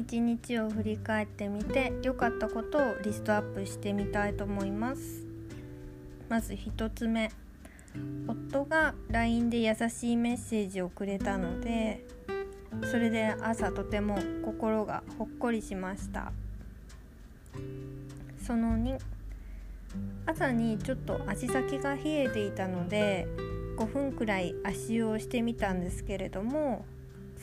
一日を振り返ってみて良かったことをリストアップしてみたいと思います。まず1つ目。夫が LINE で優しいメッセージをくれたのでそれで朝とても心がほっこりしました。その2朝にちょっと足先が冷えていたので5分くらい足湯をしてみたんですけれども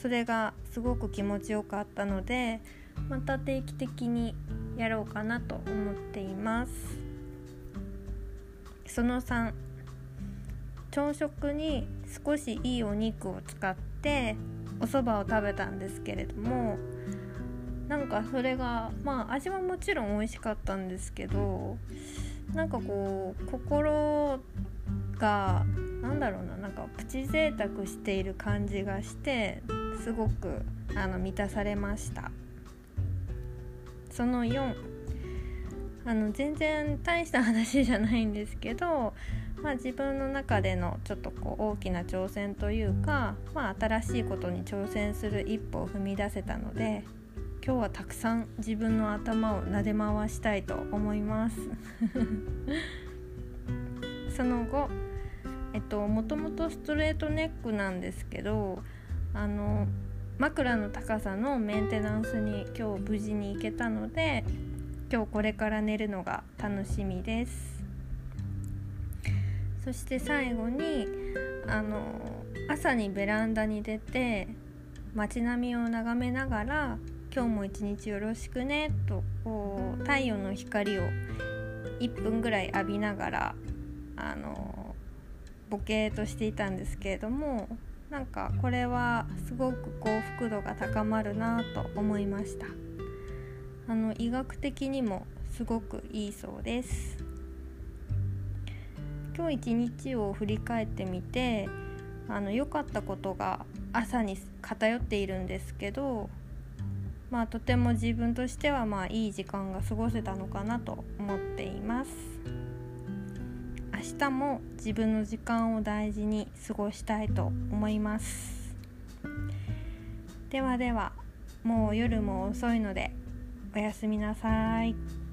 それがすごく気持ちよかったのでまた定期的にやろうかなと思っています。その3朝食に少しいいお肉を使ってお蕎麦を食べたんですけれどもなんかそれがまあ味はもちろん美味しかったんですけどなんかこう心がなんだろうななんかプチ贅沢している感じがしてすごくあの満たされました。その4あの全然大した話じゃないんですけど、まあ、自分の中でのちょっとこう大きな挑戦というか、まあ、新しいことに挑戦する一歩を踏み出せたので今日はたくさん自分の頭を撫で回したいと思います。その後えっともともとストレートネックなんですけどあの枕の高さのメンテナンスに今日無事に行けたので今日これから寝るのが楽しみです。そして最後にあの朝にベランダに出て街並みを眺めながら「今日も一日よろしくね」とこう太陽の光を1分ぐらい浴びながらあのボケーとしていたんですけれどもなんかこれはすごく幸福度が高まるなと思いましたあの医学的にもすごくいいそうです今日一日を振り返ってみてあの良かったことが朝に偏っているんですけどまあとても自分としてはまあいい時間が過ごせたのかなと思っています。明日も自分の時間を大事に過ごしたいと思いますではではもう夜も遅いのでおやすみなさい。